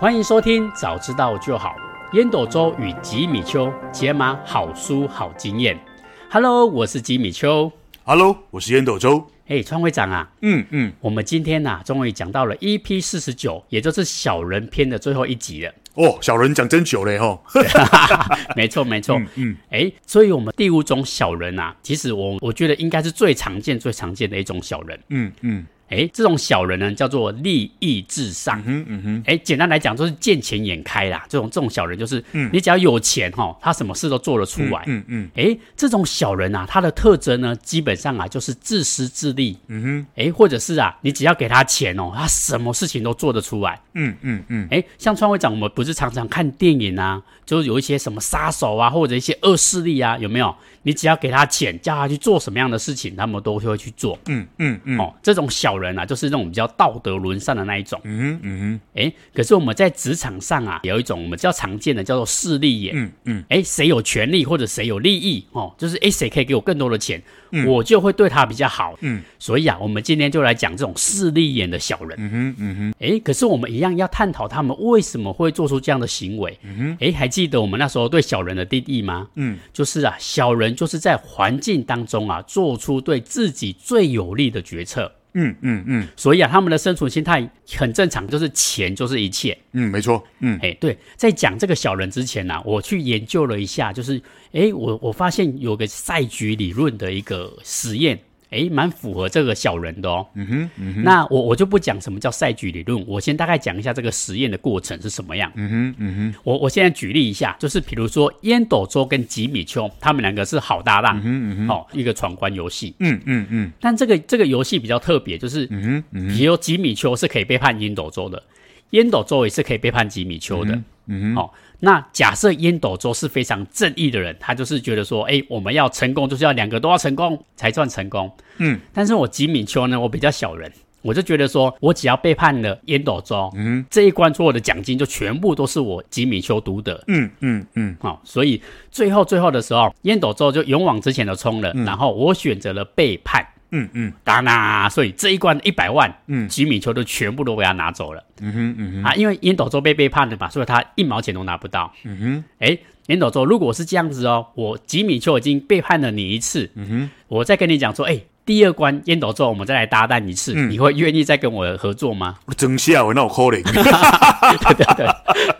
欢迎收听，早知道就好。烟斗周与吉米秋解码好书好经验。Hello，我是吉米秋。Hello，我是烟斗周。哎，川会长啊，嗯嗯，我们今天呐、啊，终于讲到了 EP 四十九，也就是小人篇的最后一集了。哦，小人讲真久嘞吼。没错没错，嗯，哎、嗯，所以我们第五种小人啊，其实我我觉得应该是最常见、最常见的一种小人。嗯嗯。哎，这种小人呢，叫做利益至上。嗯嗯哼。哎，简单来讲，就是见钱眼开啦。这种这种小人，就是，嗯你只要有钱哈、哦，他什么事都做得出来。嗯嗯。哎、嗯，这种小人啊，他的特征呢，基本上啊，就是自私自利。嗯哼。哎，或者是啊，你只要给他钱哦，他什么事情都做得出来。嗯嗯嗯。哎，像川会长，我们不是常常看电影啊，就是有一些什么杀手啊，或者一些恶势力啊，有没有？你只要给他钱，叫他去做什么样的事情，他们都会去做。嗯嗯嗯。哦，这种小人啊，就是那种比较道德沦丧的那一种。嗯哼嗯哼。哎，可是我们在职场上啊，有一种我们比较常见的叫做势利眼。嗯嗯。哎，谁有权利或者谁有利益哦，就是哎，谁可以给我更多的钱，嗯、我就会对他比较好。嗯。所以啊，我们今天就来讲这种势利眼的小人。嗯哼嗯哼。哎，可是我们一样要探讨他们为什么会做出这样的行为。嗯哼。哎，还记得我们那时候对小人的定义吗？嗯，就是啊，小人就是在环环境当中啊，做出对自己最有利的决策。嗯嗯嗯，所以啊，他们的生存心态很正常，就是钱就是一切。嗯，没错。嗯，哎，对，在讲这个小人之前呢、啊，我去研究了一下，就是，哎，我我发现有个赛局理论的一个实验。哎，蛮符合这个小人的哦。嗯哼，嗯哼。那我我就不讲什么叫赛局理论，我先大概讲一下这个实验的过程是什么样。嗯哼，嗯哼。我我现在举例一下，就是比如说烟斗周跟吉米丘，他们两个是好搭档。嗯哼，嗯哼。哦，一个闯关游戏。嗯嗯嗯。但这个这个游戏比较特别，就是，嗯哼，嗯哼。比如吉米丘是可以背叛烟斗周的，烟斗周也是可以背叛吉米丘的。嗯嗯哼。哦。那假设烟斗周是非常正义的人，他就是觉得说，哎，我们要成功，就是要两个都要成功才算成功。嗯，但是我吉米丘呢，我比较小人，我就觉得说我只要背叛了烟斗周，嗯，这一关所有的奖金就全部都是我吉米丘独得。嗯嗯嗯，好、哦，所以最后最后的时候，烟斗周就勇往直前的冲了，嗯、然后我选择了背叛。嗯嗯，当然，所以这一关一百万，嗯，吉米丘都全部都被他拿走了。嗯哼嗯哼，啊，因为烟斗周被背叛了嘛，所以他一毛钱都拿不到。嗯哼，哎，烟斗周，如果是这样子哦，我吉米丘已经背叛了你一次，嗯哼，我再跟你讲说，哎，第二关烟斗周，我们再来搭档一次，嗯、你会愿意再跟我合作吗？真笑，那我可怜。对对对，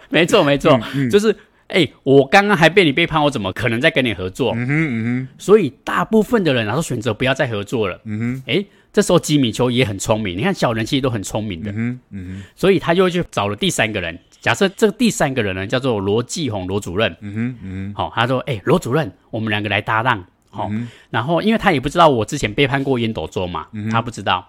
没错没错，嗯嗯、就是。哎，我刚刚还被你背叛，我怎么可能再跟你合作？嗯哼嗯哼，所以大部分的人啊都选择不要再合作了。嗯哼，哎，这时候吉米丘也很聪明，你看小人其实都很聪明的。嗯哼嗯哼，所以他又去找了第三个人。假设这个第三个人呢叫做罗继红罗主任。嗯哼嗯哼，好、哦，他说：“哎，罗主任，我们两个来搭档。好、然后因为他也不知道我之前背叛过烟斗周嘛、嗯，他不知道，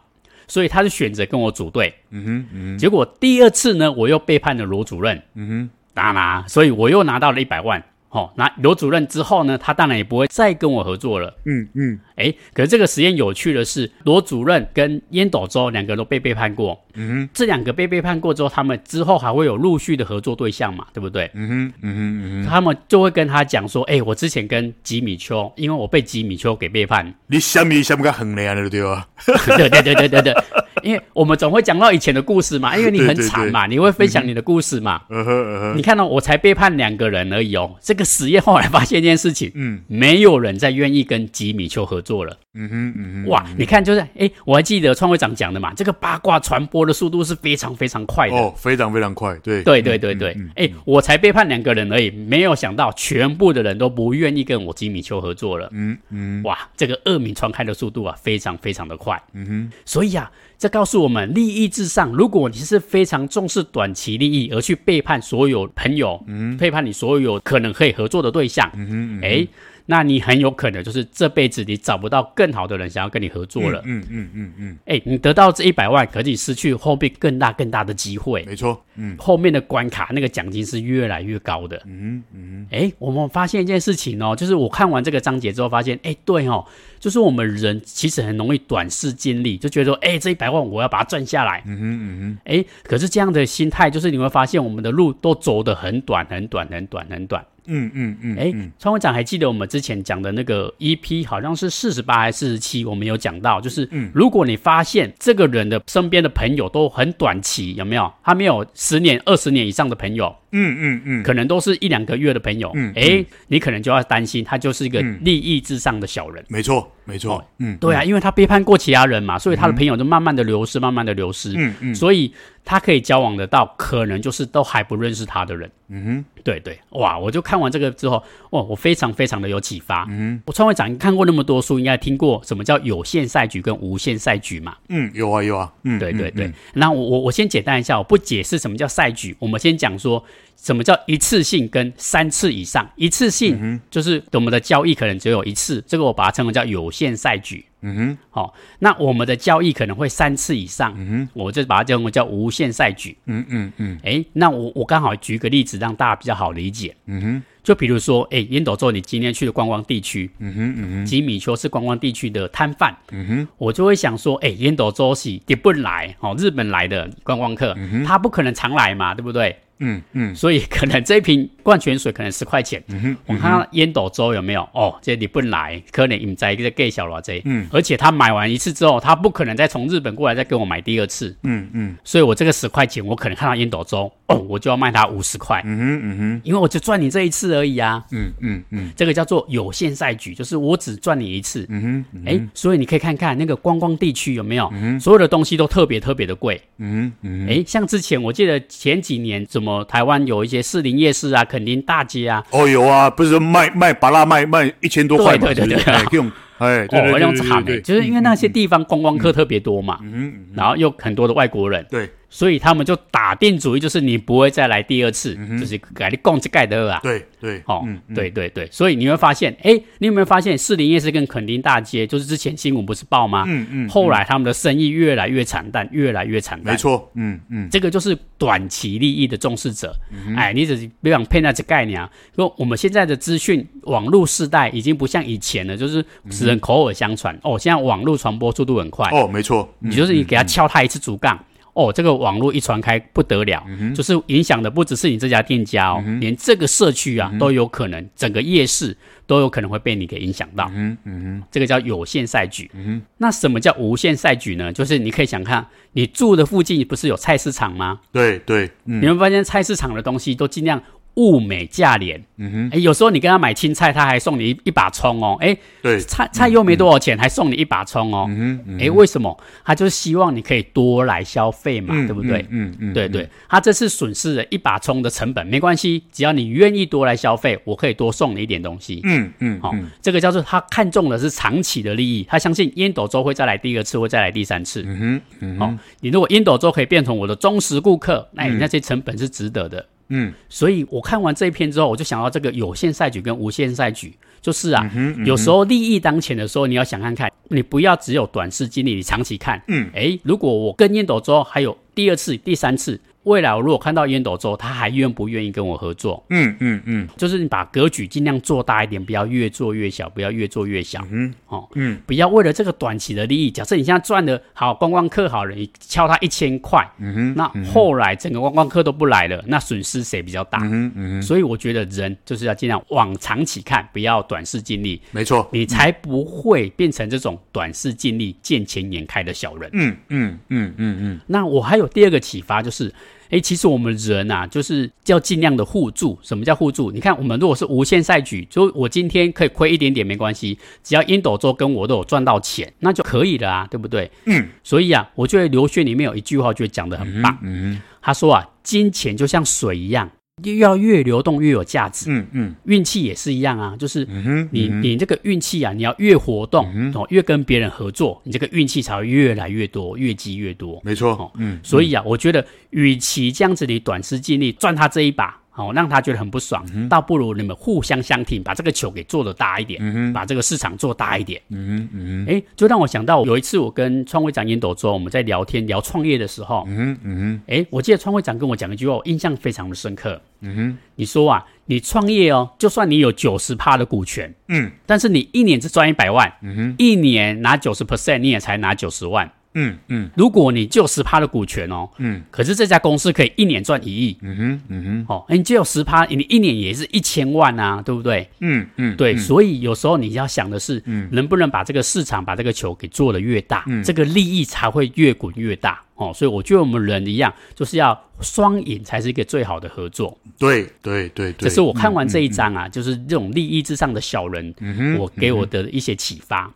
所以他就选择跟我组队。嗯哼嗯哼，结果第二次呢，我又背叛了罗主任。嗯哼，当然，所以我又拿到了一百万。”好、哦，那罗主任之后呢，他当然也不会再跟我合作了。嗯嗯，哎，可是这个实验有趣的是，罗主任跟烟斗周两个都被背叛过。嗯哼，这两个被背叛过之后，他们之后还会有陆续的合作对象嘛？对不对？嗯哼，嗯哼，嗯哼，他们就会跟他讲说，哎，我之前跟吉米秋，因为我被吉米秋给背叛。你什么什么个横的对 吧？对对对对对对。因为我们总会讲到以前的故事嘛，因为你很惨嘛，你会分享你的故事嘛。嗯哼嗯哼。你看到、哦、我才背叛两个人而已哦。这个实验后来发现一件事情，嗯，没有人再愿意跟吉米丘合作了。嗯哼嗯哼。哇，你看就是，哎，我还记得创会长讲的嘛，这个八卦传播的速度是非常非常快的。哦，非常非常快。对对对对对。哎、嗯，我才背叛两个人而已，没有想到全部的人都不愿意跟我吉米丘合作了。嗯嗯。哇，这个恶名传开的速度啊，非常非常的快。嗯哼。所以啊。这告诉我们，利益至上。如果你是非常重视短期利益，而去背叛所有朋友，嗯，背叛你所有可能可以合作的对象，嗯哼，嗯哼，诶那你很有可能就是这辈子你找不到更好的人想要跟你合作了。嗯嗯嗯嗯。哎、嗯嗯嗯，你得到这一百万，可是你失去后面更大更大的机会。没错。嗯。后面的关卡那个奖金是越来越高的。嗯嗯。哎，我们发现一件事情哦，就是我看完这个章节之后发现，哎，对哦，就是我们人其实很容易短视尽力，就觉得说，哎，这一百万我要把它赚下来。嗯哼嗯哼。哎，可是这样的心态，就是你会发现我们的路都走得很短很短很短很短。嗯嗯嗯，哎，创会长还记得我们之前讲的那个 EP 好像是四十八还是四十七，我们有讲到，就是如果你发现这个人的身边的朋友都很短期，有没有？他没有十年、二十年以上的朋友。嗯嗯嗯，可能都是一两个月的朋友，嗯，哎，你可能就要担心他就是一个利益至上的小人。没错，没错，嗯，对啊，因为他背叛过其他人嘛，所以他的朋友就慢慢的流失，慢慢的流失，嗯嗯，所以他可以交往得到，可能就是都还不认识他的人。嗯哼，对对，哇，我就看完这个之后，哇，我非常非常的有启发。嗯，我创会长看过那么多书，应该听过什么叫有限赛局跟无限赛局嘛？嗯，有啊有啊，嗯，对对对。那我我我先简单一下，我不解释什么叫赛局，我们先讲说。什么叫一次性跟三次以上？一次性就是我们的交易可能只有一次，这个我把它称为叫有限赛局。嗯哼，好、哦，那我们的交易可能会三次以上。嗯哼，我就把它叫为叫无限赛局。嗯嗯嗯，哎，那我我刚好举个例子让大家比较好理解。嗯哼，就比如说，哎，烟斗周，你今天去的观光地区。嗯哼嗯哼，吉米丘是观光地区的摊贩。嗯哼，我就会想说，哎，烟斗周是日本来，哦，日本来的观光客，嗯、他不可能常来嘛，对不对？嗯嗯，所以可能这一瓶矿泉水可能十块钱。嗯，我看到烟斗粥有没有哦，这你不来，可能你在一个给小罗这。嗯，而且他买完一次之后，他不可能再从日本过来再给我买第二次。嗯嗯，所以我这个十块钱，我可能看到烟斗粥哦，我就要卖他五十块。嗯哼嗯哼，因为我就赚你这一次而已啊。嗯嗯嗯，这个叫做有限赛局，就是我只赚你一次。嗯哼，哎，所以你可以看看那个观光地区有没有，所有的东西都特别特别的贵。嗯嗯，哎，像之前我记得前几年怎么。台湾有一些士林夜市啊，垦丁大街啊，哦，有啊，不是卖卖巴拉卖卖一千多块嘛，对对对对，用哎，哦，用惨的，就是因为那些地方观光客特别多嘛，嗯，然后又很多的外国人，对。所以他们就打定主意，就是你不会再来第二次，嗯、就是改你供这盖的啊。对对，哦，对对对。所以你会发现，哎，你有没有发现士林夜市跟垦丁大街，就是之前新闻不是报吗？嗯嗯。嗯后来他们的生意越来越惨淡，越来越惨淡。没错，嗯嗯。这个就是短期利益的重视者。嗯、哎，你只是别想骗那这概念啊。说我们现在的资讯网络时代已经不像以前了，就是只能口耳相传。嗯、哦，现在网络传播速度很快。哦，没错。你就是你给他敲他一次竹杠。嗯哦，这个网络一传开不得了，嗯、就是影响的不只是你这家店家哦，连这个社区啊、嗯、都有可能，整个夜市都有可能会被你给影响到。嗯嗯，这个叫有限赛局。那什么叫无限赛局呢？就是你可以想看，你住的附近不是有菜市场吗？对对，嗯、你会发现菜市场的东西都尽量。物美价廉，嗯哼，哎，有时候你跟他买青菜，他还送你一一把葱哦，哎，对，菜菜又没多少钱，还送你一把葱哦，嗯哼，哎，为什么？他就是希望你可以多来消费嘛，对不对？嗯嗯，对对，他这次损失了一把葱的成本没关系，只要你愿意多来消费，我可以多送你一点东西。嗯嗯，好，这个叫做他看中的是长期的利益，他相信烟斗周会再来第二次，会再来第三次。嗯哼，嗯，好，你如果烟斗周可以变成我的忠实顾客，那你那些成本是值得的。嗯，所以我看完这一篇之后，我就想到这个有限赛局跟无限赛局，就是啊，嗯嗯、有时候利益当前的时候，你要想看看，你不要只有短视经历，你长期看。嗯，诶，如果我跟烟斗周还有第二次、第三次。未来我如果看到烟斗之后，他还愿不愿意跟我合作？嗯嗯嗯，就是你把格局尽量做大一点，不要越做越小，不要越做越小。嗯，哦，嗯，不要为了这个短期的利益。假设你现在赚的好，观光客好了，你敲他一千块，嗯哼，那后来整个观光客都不来了，那损失谁比较大？嗯嗯，所以我觉得人就是要尽量往长期看，不要短视尽力。没错，你才不会变成这种短视尽力、见钱眼开的小人。嗯嗯嗯嗯嗯。那我还有第二个启发就是。哎，其实我们人呐、啊，就是要尽量的互助。什么叫互助？你看，我们如果是无限赛局，就我今天可以亏一点点没关系，只要英斗周跟我都有赚到钱，那就可以了啊，对不对？嗯。所以啊，我觉得刘轩里面有一句话，我觉得讲得很棒。嗯。嗯，他说啊，金钱就像水一样。要越流动越有价值，嗯嗯，运气也是一样啊，就是你你这个运气啊，你要越活动哦，越跟别人合作，你这个运气才会越来越多，越积越多，没错哦，嗯，所以啊，我觉得与其这样子你短时尽力赚他这一把。好，让他觉得很不爽，嗯、倒不如你们互相相挺，把这个球给做得大一点，嗯、把这个市场做大一点。嗯哼，嗯哼，哎，就让我想到有一次我跟创会长烟斗周，我们在聊天聊创业的时候，嗯哼，嗯哼，哎，我记得创会长跟我讲一句话，我印象非常的深刻。嗯哼，你说啊，你创业哦，就算你有九十趴的股权，嗯，但是你一年只赚一百万，嗯哼，一年拿九十 percent，你也才拿九十万。嗯嗯，如果你就十趴的股权哦，嗯，可是这家公司可以一年赚一亿，嗯哼，嗯哼，哦，你只有十趴，你一年也是一千万啊，对不对？嗯嗯，对，所以有时候你要想的是，嗯，能不能把这个市场把这个球给做得越大，嗯，这个利益才会越滚越大哦。所以我觉得我们人一样，就是要双赢才是一个最好的合作。对对对对，这是我看完这一章啊，就是这种利益至上的小人，我给我的一些启发。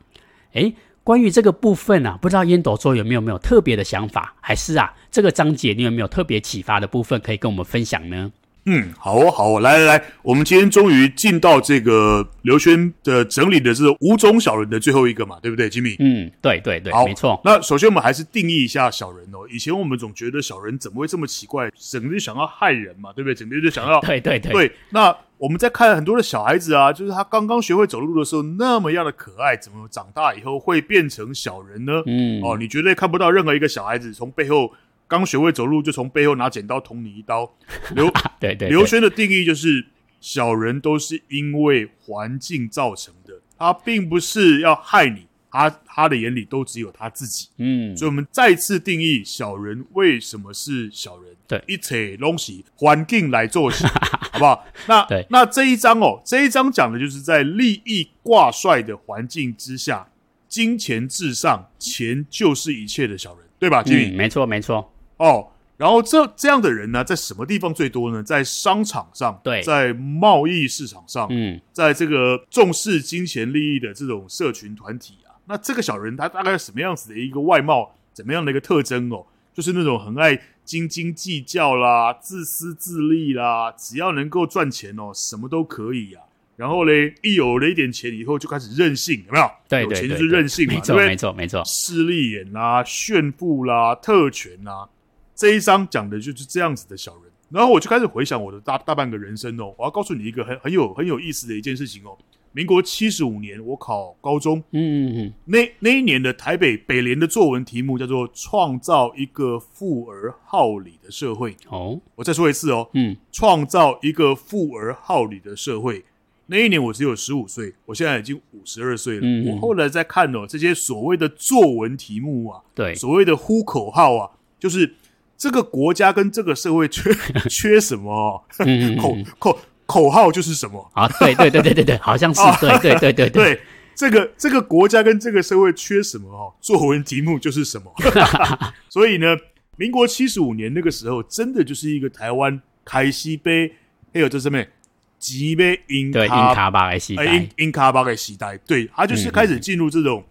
哎。关于这个部分啊，不知道烟斗周有没有没有特别的想法，还是啊，这个章节你有没有特别启发的部分可以跟我们分享呢？嗯，好哦，好哦，来来来，我们今天终于进到这个刘轩的整理的这个五种小人的最后一个嘛，对不对，吉米？嗯，对对对，好，没错。那首先我们还是定义一下小人哦。以前我们总觉得小人怎么会这么奇怪，整天就想要害人嘛，对不对？整天就想要，对对对。对，那我们在看很多的小孩子啊，就是他刚刚学会走路的时候那么样的可爱，怎么长大以后会变成小人呢？嗯，哦，你绝对看不到任何一个小孩子从背后。刚学会走路就从背后拿剪刀捅你一刀。刘对，对对，刘轩的定义就是小人都是因为环境造成的，他并不是要害你，他他的眼里都只有他自己。嗯，所以我们再次定义小人为什么是小人？对，一切东西环境来做事，好不好？那对，那这一章哦，这一章讲的就是在利益挂帅的环境之下，金钱至上，钱就是一切的小人，对吧？金，嗯，没错，没错。哦，然后这这样的人呢，在什么地方最多呢？在商场上，对，在贸易市场上，嗯，在这个重视金钱利益的这种社群团体啊，那这个小人他大概是什么样子的一个外貌，怎么样的一个特征哦？就是那种很爱斤斤计较啦，自私自利啦，只要能够赚钱哦，什么都可以呀、啊。然后嘞，一有了一点钱以后，就开始任性，有没有？对，对，对，对，有钱就是任性嘛，没错，没错，没错，势利眼啦，炫富啦，特权啦。这一章讲的就是这样子的小人，然后我就开始回想我的大大半个人生哦。我要告诉你一个很很有很有意思的一件事情哦。民国七十五年，我考高中，嗯嗯嗯，那那一年的台北北联的作文题目叫做“创造一个富而好礼的社会”。哦，我再说一次哦，嗯，创造一个富而好礼的社会。那一年我只有十五岁，我现在已经五十二岁了。嗯，我后来在看哦，这些所谓的作文题目啊，对，所谓的呼口号啊，就是。这个国家跟这个社会缺 缺什么？口口口号就是什么啊？对对对对对对，好像是对对对对对。这个这个国家跟这个社会缺什么？哦，作文题目就是什么？所以呢，民国七十五年那个时候，真的就是一个台湾开西杯，还有这上面吉杯英对英卡巴的时代，英英卡巴的时代，对，他就是开始进入这种。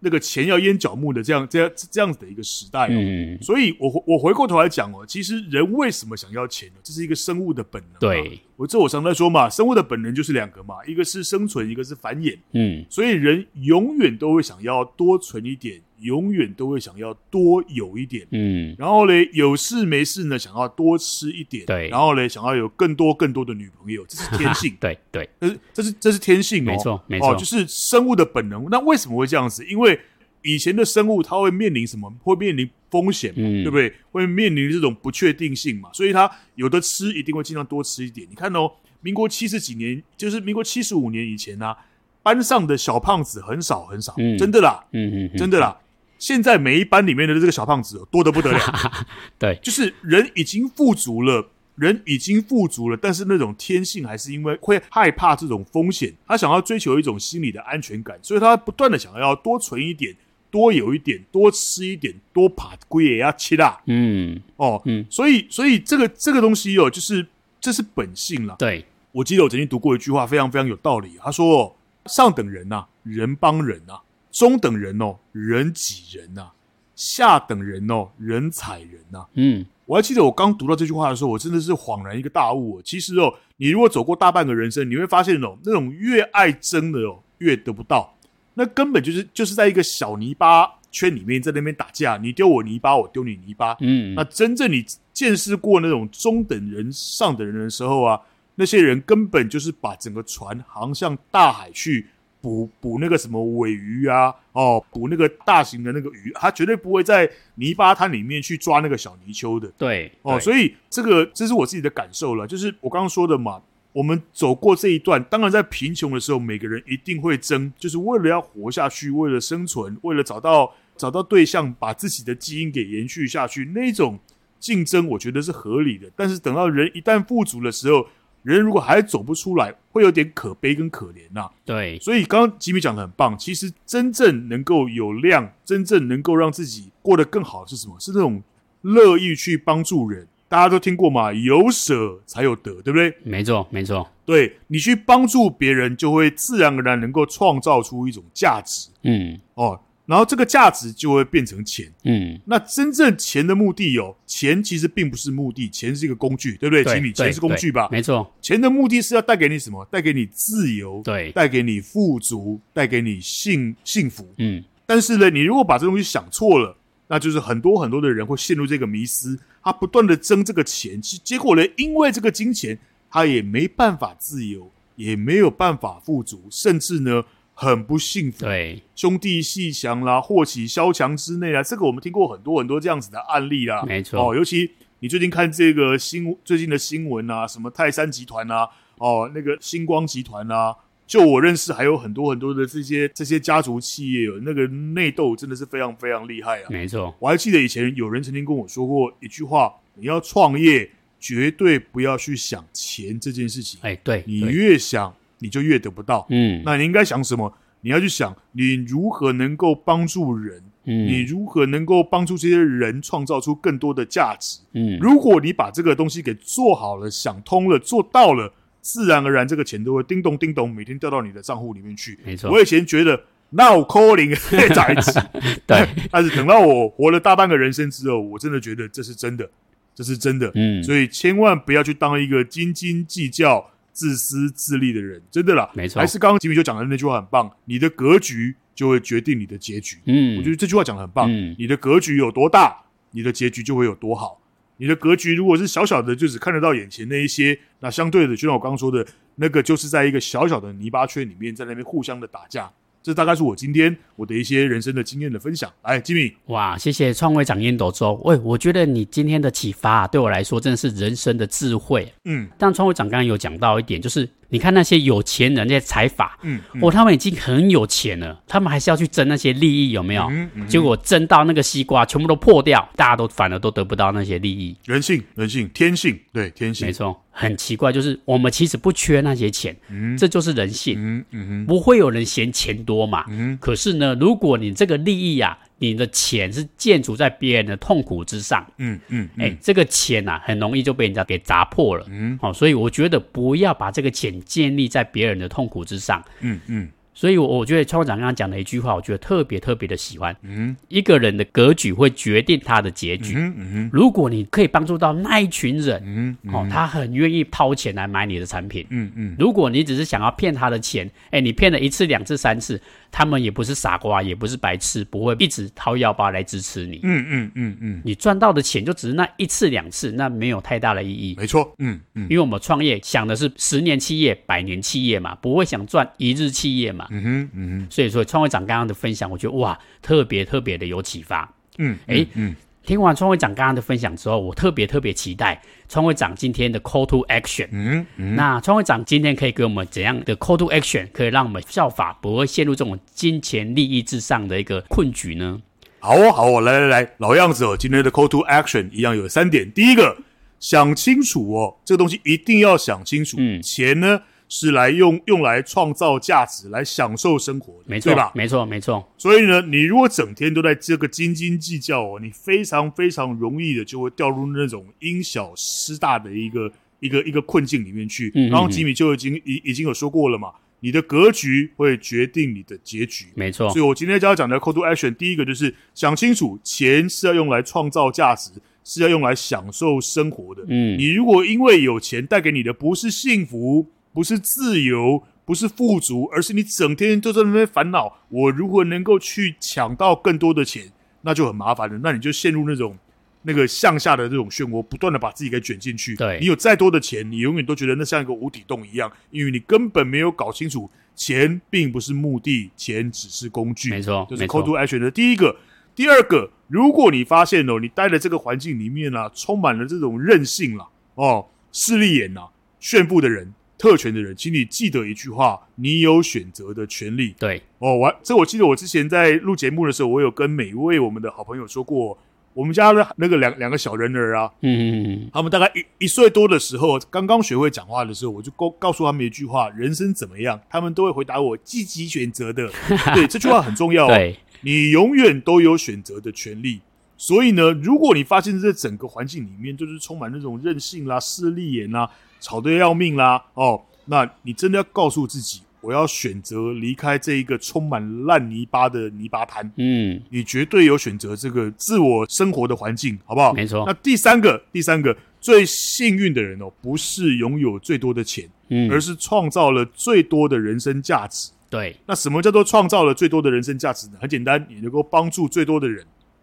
那个钱要淹脚木的这样这样这样子的一个时代哦，嗯、所以我我回过头来讲哦，其实人为什么想要钱呢？这是一个生物的本能。对，我这我常在说嘛，生物的本能就是两个嘛，一个是生存，一个是繁衍。嗯，所以人永远都会想要多存一点。永远都会想要多有一点，嗯，然后嘞，有事没事呢，想要多吃一点，对，然后嘞，想要有更多更多的女朋友，这是天性，对对，这是这是这是天性哦，没错没错，就是生物的本能。那为什么会这样子？因为以前的生物它会面临什么？会面临风险嘛，嗯，对不对？会面临这种不确定性嘛，所以它有的吃一定会尽量多吃一点。你看哦，民国七十几年，就是民国七十五年以前啊，班上的小胖子很少很少，嗯，真的啦，嗯嗯，真的啦。现在每一班里面的这个小胖子多得不得了，对，就是人已经富足了，人已经富足了，但是那种天性还是因为会害怕这种风险，他想要追求一种心理的安全感，所以他不断的想要多存一点，多有一点，多吃一点，多爬龟也要吃啦，嗯，哦，嗯，所以，所以这个这个东西哦，就是这是本性了。对，我记得我曾经读过一句话，非常非常有道理，他说：上等人呐，人帮人呐。中等人哦，人挤人呐；下等人哦，人踩人呐。嗯，我还记得我刚读到这句话的时候，我真的是恍然一个大悟哦。其实哦，你如果走过大半个人生，你会发现哦，那种越爱争的哦，越得不到。那根本就是就是在一个小泥巴圈里面，在那边打架，你丢我泥巴，我丢你泥巴。嗯，那真正你见识过那种中等人、上等人的时候啊，那些人根本就是把整个船航向大海去。捕捕那个什么尾鱼啊，哦，捕那个大型的那个鱼，他绝对不会在泥巴滩里面去抓那个小泥鳅的。对，哦，所以这个这是我自己的感受了，就是我刚刚说的嘛，我们走过这一段，当然在贫穷的时候，每个人一定会争，就是为了要活下去，为了生存，为了找到找到对象，把自己的基因给延续下去，那种竞争我觉得是合理的。但是等到人一旦富足的时候，人如果还走不出来，会有点可悲跟可怜呐、啊。对，所以刚刚吉米讲的很棒。其实真正能够有量，真正能够让自己过得更好是什么？是那种乐意去帮助人。大家都听过嘛，有舍才有得，对不对？没错，没错。对，你去帮助别人，就会自然而然能够创造出一种价值。嗯，哦。然后这个价值就会变成钱，嗯，那真正钱的目的有，钱其实并不是目的，钱是一个工具，对不对？吉米，钱是工具吧？没错，钱的目的是要带给你什么？带给你自由，对，带给你富足，带给你幸幸福，嗯。但是呢，你如果把这东西想错了，那就是很多很多的人会陷入这个迷思，他不断的争这个钱，其结果呢，因为这个金钱，他也没办法自由，也没有办法富足，甚至呢。很不幸福，对，兄弟鬩墙啦，祸起萧墙之内啊，这个我们听过很多很多这样子的案例啦，没错哦。尤其你最近看这个新最近的新闻啊，什么泰山集团啊，哦，那个星光集团啊，就我认识还有很多很多的这些这些家族企业，那个内斗真的是非常非常厉害啊。没错，我还记得以前有人曾经跟我说过一句话：你要创业，绝对不要去想钱这件事情。哎，对，你越想。你就越得不到，嗯，那你应该想什么？你要去想你如何能够帮助人，嗯，你如何能够帮助这些人创造出更多的价值，嗯，如果你把这个东西给做好了、想通了、做到了，自然而然这个钱都会叮咚叮咚每天掉到你的账户里面去。没错，我以前觉得那我 calling 在一起，对，但是等到我活了大半个人生之后，我真的觉得这是真的，这是真的，嗯，所以千万不要去当一个斤斤计较。自私自利的人，真的啦，没错。还是刚刚吉米就讲的那句话很棒，你的格局就会决定你的结局。嗯，我觉得这句话讲的很棒。嗯，你的格局有多大，你的结局就会有多好。你的格局如果是小小的，就只看得到眼前那一些，那相对的，就像我刚刚说的，那个就是在一个小小的泥巴圈里面，在那边互相的打架。这大概是我今天我的一些人生的经验的分享。来，吉米，哇，谢谢创会长烟斗周。喂，我觉得你今天的启发啊，对我来说真的是人生的智慧。嗯，但创会长刚刚有讲到一点，就是。你看那些有钱人，那些财阀，嗯，嗯，哦，他们已经很有钱了，他们还是要去争那些利益，有没有？嗯嗯，结果争到那个西瓜全部都破掉，大家都反而都得不到那些利益。人性，人性，天性，对，天性，没错。很奇怪，就是我们其实不缺那些钱，嗯，这就是人性，嗯嗯嗯，不会有人嫌钱多嘛，嗯。可是呢，如果你这个利益啊。你的钱是建筑在别人的痛苦之上，嗯嗯，哎、嗯。欸，这个钱呐、啊，很容易就被人家给砸破了，嗯，好、哦，所以我觉得不要把这个钱建立在别人的痛苦之上，嗯嗯。所以，我我觉得创会长刚刚讲的一句话，我觉得特别特别的喜欢。嗯，一个人的格局会决定他的结局。嗯嗯，如果你可以帮助到那一群人，嗯，嗯哦，他很愿意掏钱来买你的产品。嗯嗯，如果你只是想要骗他的钱，哎，你骗了一次、两次、三次，他们也不是傻瓜，也不是白痴，不会一直掏腰包来支持你。嗯嗯嗯嗯，你赚到的钱就只是那一次两次，那没有太大的意义。没错，嗯嗯，因为我们创业想的是十年企业、百年企业嘛，不会想赚一日企业嘛。嗯哼，嗯哼。所以说，创会长刚刚的分享，我觉得哇，特别特别的有启发。嗯，哎、欸，嗯，听完创会长刚刚的分享之后，我特别特别期待创会长今天的 call to action。嗯嗯，那创会长今天可以给我们怎样的 call to action，可以让我们效法，不会陷入这种金钱利益至上的一个困局呢？好哦，好哦，来来来，老样子哦，今天的 call to action 一样有三点。第一个，想清楚哦，这个东西一定要想清楚。嗯，钱呢？是来用用来创造价值，来享受生活的，没错，对吧？没错，没错。所以呢，你如果整天都在这个斤斤计较哦，你非常非常容易的就会掉入那种因小失大的一个一个一个困境里面去。嗯，刚刚吉米就已经已已经有说过了嘛，你的格局会决定你的结局，没错。所以我今天就要讲的 call to action，第一个就是想清楚，钱是要用来创造价值，是要用来享受生活的。嗯，你如果因为有钱带给你的不是幸福，不是自由，不是富足，而是你整天都在那边烦恼，我如何能够去抢到更多的钱，那就很麻烦了。那你就陷入那种那个向下的这种漩涡，不断的把自己给卷进去。对，你有再多的钱，你永远都觉得那像一个无底洞一样，因为你根本没有搞清楚，钱并不是目的，钱只是工具。没错，就是 call to action 的第一个。第二个，如果你发现哦，你待的这个环境里面啊，充满了这种任性啦、哦，势利眼呐、啊，炫富的人。特权的人，请你记得一句话：你有选择的权利。对哦，我这我记得我之前在录节目的时候，我有跟每一位我们的好朋友说过，我们家的那个两两个小人儿啊，嗯嗯嗯，他们大概一一岁多的时候，刚刚学会讲话的时候，我就告告诉他们一句话：人生怎么样？他们都会回答我积极选择的。对，这句话很重要哦。对，你永远都有选择的权利。所以呢，如果你发现这整个环境里面就是充满那种任性啦、势利眼啦、吵得要命啦，哦，那你真的要告诉自己，我要选择离开这一个充满烂泥巴的泥巴滩。嗯，你绝对有选择这个自我生活的环境，好不好？没错。那第三个，第三个最幸运的人哦，不是拥有最多的钱，嗯，而是创造了最多的人生价值。对。那什么叫做创造了最多的人生价值呢？很简单，你能够帮助最多的人。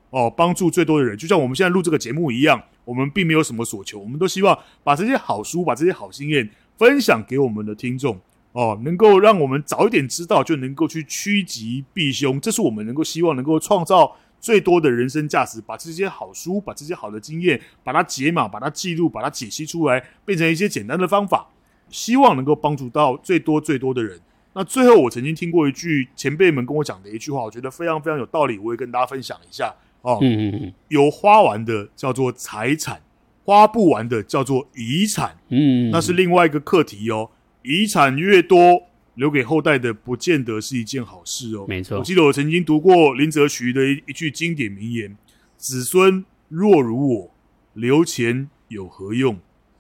哦，帮助最多的人，就像我们现在录这个节目一样，我们并没有什么所求，我们都希望把这些好书、把这些好经验分享给我们的听众，哦，能够让我们早一点知道，就能够去趋吉避凶，这是我们能够希望能够创造最多的人生价值，把这些好书、把这些好的经验，把它解码、把它记录、把它解析出来，变成一些简单的方法，希望能够帮助到最多最多的人。那最后，我曾经听过一句前辈们跟我讲的一句话，我觉得非常非常有道理，我也跟大家分享一下。哦，嗯嗯嗯，有花完的叫做财产，花不完的叫做遗产，嗯，那是另外一个课题哦。遗产越多，留给后代的不见得是一件好事哦。没错，我记得我曾经读过林则徐的一一句经典名言：“子孙若如我，留钱有何用？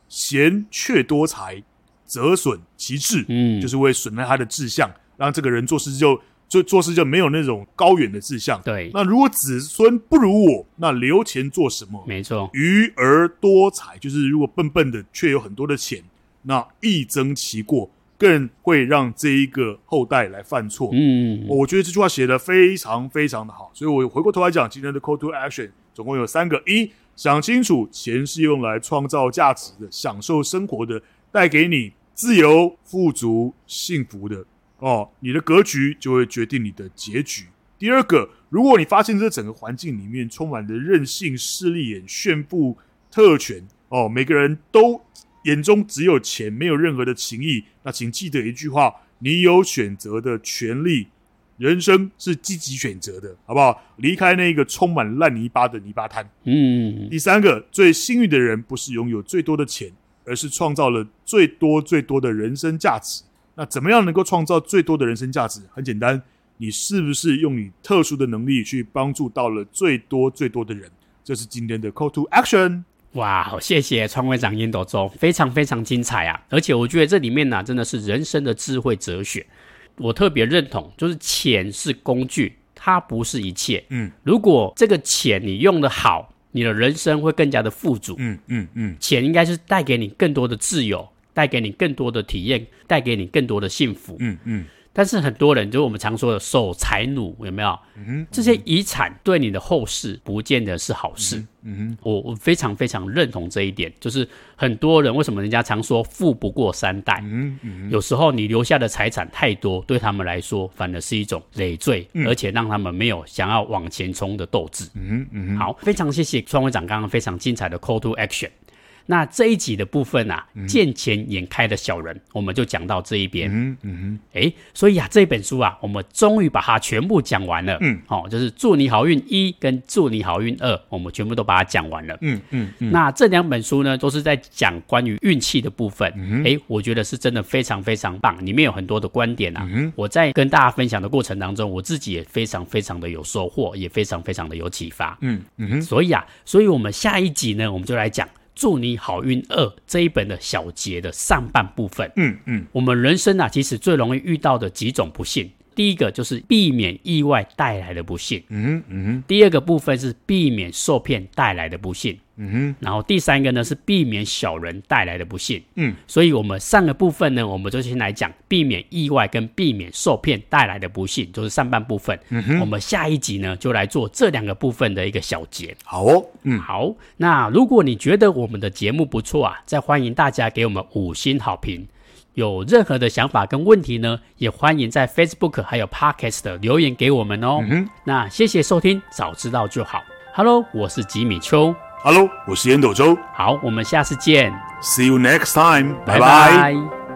贤却多财，则损其志。”嗯，就是会损害他的志向，让这个人做事就。做做事就没有那种高远的志向。对，那如果子孙不如我，那留钱做什么？没错，愚而多财，就是如果笨笨的却有很多的钱，那益增其过，更会让这一个后代来犯错。嗯，我觉得这句话写的非常非常的好，所以我回过头来讲，今天的 call to action 总共有三个：一，想清楚钱是用来创造价值的，享受生活的，带给你自由、富足、幸福的。哦，你的格局就会决定你的结局。第二个，如果你发现这整个环境里面充满了任性、势利眼、炫富、特权，哦，每个人都眼中只有钱，没有任何的情谊，那请记得一句话：你有选择的权利，人生是积极选择的，好不好？离开那个充满烂泥巴的泥巴滩。嗯。第三个，最幸运的人不是拥有最多的钱，而是创造了最多最多的人生价值。那怎么样能够创造最多的人生价值？很简单，你是不是用你特殊的能力去帮助到了最多最多的人？这是今天的 Call to Action。哇，好，谢谢创会长烟斗中，非常非常精彩啊！而且我觉得这里面呢、啊，真的是人生的智慧哲学。我特别认同，就是钱是工具，它不是一切。嗯，如果这个钱你用的好，你的人生会更加的富足。嗯嗯嗯，钱应该是带给你更多的自由。带给你更多的体验，带给你更多的幸福。嗯嗯。但是很多人，就是我们常说的守财奴，有没有？嗯。这些遗产对你的后世不见得是好事。嗯我非常非常认同这一点，就是很多人为什么人家常说富不过三代？嗯嗯。有时候你留下的财产太多，对他们来说反而是一种累赘，而且让他们没有想要往前冲的斗志。嗯嗯。好，非常谢谢创会长刚刚非常精彩的 Call to Action。那这一集的部分啊，嗯、见钱眼开的小人，我们就讲到这一边。嗯嗯哎，所以啊，这本书啊，我们终于把它全部讲完了。嗯，哦，就是祝你好运一跟祝你好运二，我们全部都把它讲完了。嗯嗯嗯。那这两本书呢，都是在讲关于运气的部分。嗯哎，我觉得是真的非常非常棒，里面有很多的观点啊。嗯。我在跟大家分享的过程当中，我自己也非常非常的有收获，也非常非常的有启发。嗯嗯。所以啊，所以我们下一集呢，我们就来讲。祝你好运二这一本的小节的上半部分，嗯嗯，我们人生啊，其实最容易遇到的几种不幸。第一个就是避免意外带来的不幸，嗯嗯。第二个部分是避免受骗带来的不幸，嗯哼。然后第三个呢是避免小人带来的不幸，嗯。所以我们上个部分呢，我们就先来讲避免意外跟避免受骗带来的不幸，就是上半部分。嗯哼。我们下一集呢就来做这两个部分的一个小结。好哦，嗯，好。那如果你觉得我们的节目不错啊，再欢迎大家给我们五星好评。有任何的想法跟问题呢，也欢迎在 Facebook 还有 Podcast 留言给我们哦。嗯哼，那谢谢收听，早知道就好。Hello，我是吉米邱。Hello，我是烟斗周。好，我们下次见。See you next time。拜拜。